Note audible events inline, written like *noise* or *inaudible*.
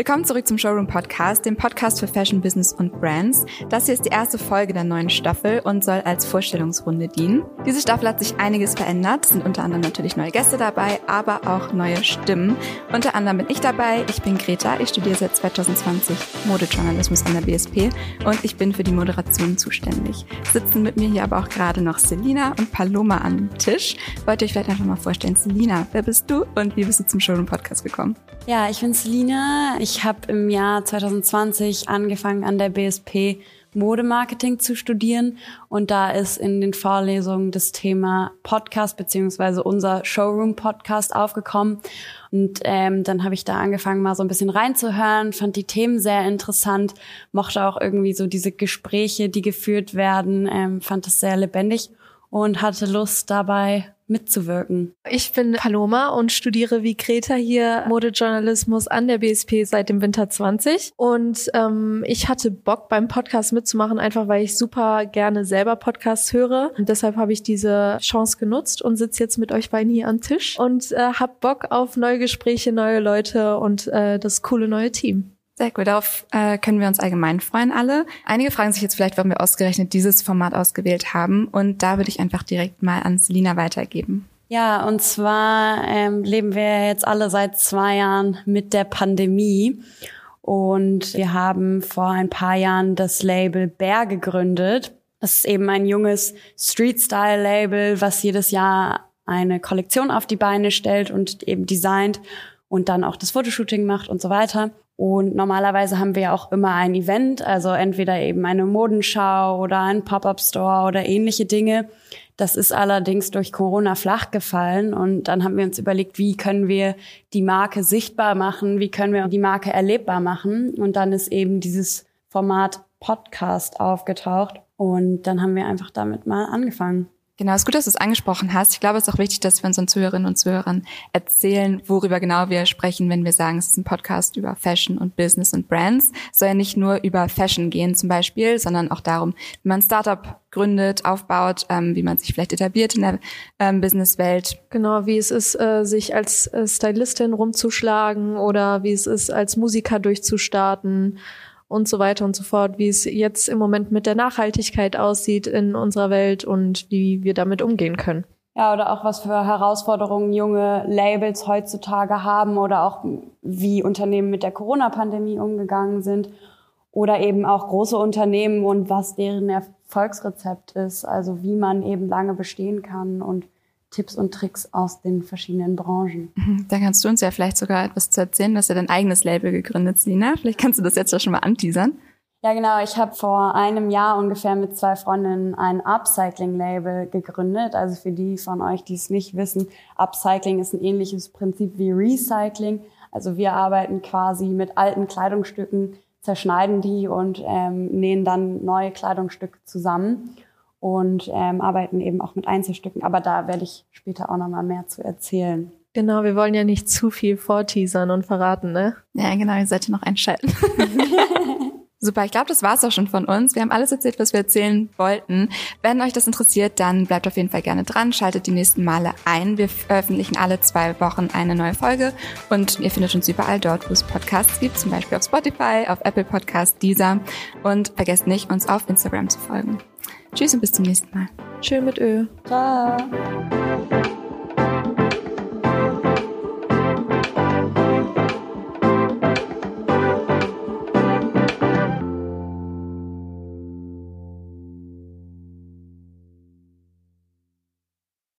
Willkommen zurück zum Showroom Podcast, dem Podcast für Fashion, Business und Brands. Das hier ist die erste Folge der neuen Staffel und soll als Vorstellungsrunde dienen. Diese Staffel hat sich einiges verändert, sind unter anderem natürlich neue Gäste dabei, aber auch neue Stimmen. Unter anderem bin ich dabei, ich bin Greta, ich studiere seit 2020 Modejournalismus an der BSP und ich bin für die Moderation zuständig. Sitzen mit mir hier aber auch gerade noch Selina und Paloma am Tisch. Wollt ihr euch vielleicht einfach mal vorstellen, Selina, wer bist du und wie bist du zum Showroom Podcast gekommen? Ja, ich bin Selina. Ich habe im Jahr 2020 angefangen an der BSP Modemarketing zu studieren. Und da ist in den Vorlesungen das Thema Podcast beziehungsweise unser Showroom Podcast aufgekommen. Und ähm, dann habe ich da angefangen mal so ein bisschen reinzuhören, fand die Themen sehr interessant, mochte auch irgendwie so diese Gespräche, die geführt werden, ähm, fand es sehr lebendig und hatte Lust dabei mitzuwirken. Ich bin Paloma und studiere wie Greta hier Modejournalismus an der BSP seit dem Winter 20. Und ähm, ich hatte Bock beim Podcast mitzumachen, einfach weil ich super gerne selber Podcasts höre. Und deshalb habe ich diese Chance genutzt und sitze jetzt mit euch beiden hier am Tisch und äh, hab Bock auf neue Gespräche, neue Leute und äh, das coole neue Team. Sehr gut, darauf äh, können wir uns allgemein freuen alle. Einige fragen sich jetzt vielleicht, warum wir ausgerechnet dieses Format ausgewählt haben. Und da würde ich einfach direkt mal an Selina weitergeben. Ja, und zwar ähm, leben wir jetzt alle seit zwei Jahren mit der Pandemie. Und wir haben vor ein paar Jahren das Label Bär gegründet. Das ist eben ein junges Street-Style-Label, was jedes Jahr eine Kollektion auf die Beine stellt und eben designt und dann auch das Fotoshooting macht und so weiter. Und normalerweise haben wir auch immer ein Event, also entweder eben eine Modenschau oder ein Pop-up-Store oder ähnliche Dinge. Das ist allerdings durch Corona flach gefallen und dann haben wir uns überlegt, wie können wir die Marke sichtbar machen, wie können wir die Marke erlebbar machen und dann ist eben dieses Format Podcast aufgetaucht und dann haben wir einfach damit mal angefangen. Genau, es ist gut, dass du es angesprochen hast. Ich glaube, es ist auch wichtig, dass wir unseren Zuhörerinnen und Zuhörern erzählen, worüber genau wir sprechen, wenn wir sagen, es ist ein Podcast über Fashion und Business und Brands. Es soll ja nicht nur über Fashion gehen zum Beispiel, sondern auch darum, wie man Startup gründet, aufbaut, ähm, wie man sich vielleicht etabliert in der ähm, Businesswelt. Genau, wie es ist, äh, sich als äh, Stylistin rumzuschlagen oder wie es ist, als Musiker durchzustarten und so weiter und so fort, wie es jetzt im Moment mit der Nachhaltigkeit aussieht in unserer Welt und wie wir damit umgehen können. Ja, oder auch was für Herausforderungen junge Labels heutzutage haben oder auch wie Unternehmen mit der Corona-Pandemie umgegangen sind oder eben auch große Unternehmen und was deren Erfolgsrezept ist, also wie man eben lange bestehen kann und Tipps und Tricks aus den verschiedenen Branchen. Mhm. Da kannst du uns ja vielleicht sogar etwas zu erzählen. Du hast ja dein eigenes Label gegründet, Sina. Vielleicht kannst du das jetzt ja schon mal anteasern. Ja, genau. Ich habe vor einem Jahr ungefähr mit zwei Freundinnen ein Upcycling-Label gegründet. Also für die von euch, die es nicht wissen, Upcycling ist ein ähnliches Prinzip wie Recycling. Also wir arbeiten quasi mit alten Kleidungsstücken, zerschneiden die und ähm, nähen dann neue Kleidungsstücke zusammen und ähm, arbeiten eben auch mit Einzelstücken. Aber da werde ich später auch noch mal mehr zu erzählen. Genau, wir wollen ja nicht zu viel vorteasern und verraten, ne? Ja, genau, ihr seid ja noch einschalten. *laughs* Super, ich glaube, das war's auch schon von uns. Wir haben alles erzählt, was wir erzählen wollten. Wenn euch das interessiert, dann bleibt auf jeden Fall gerne dran, schaltet die nächsten Male ein. Wir veröffentlichen alle zwei Wochen eine neue Folge und ihr findet uns überall dort, wo es Podcasts gibt, zum Beispiel auf Spotify, auf Apple Podcasts, Deezer. Und vergesst nicht, uns auf Instagram zu folgen. Tschüss und bis zum nächsten Mal. Tschö mit Ö. Ciao.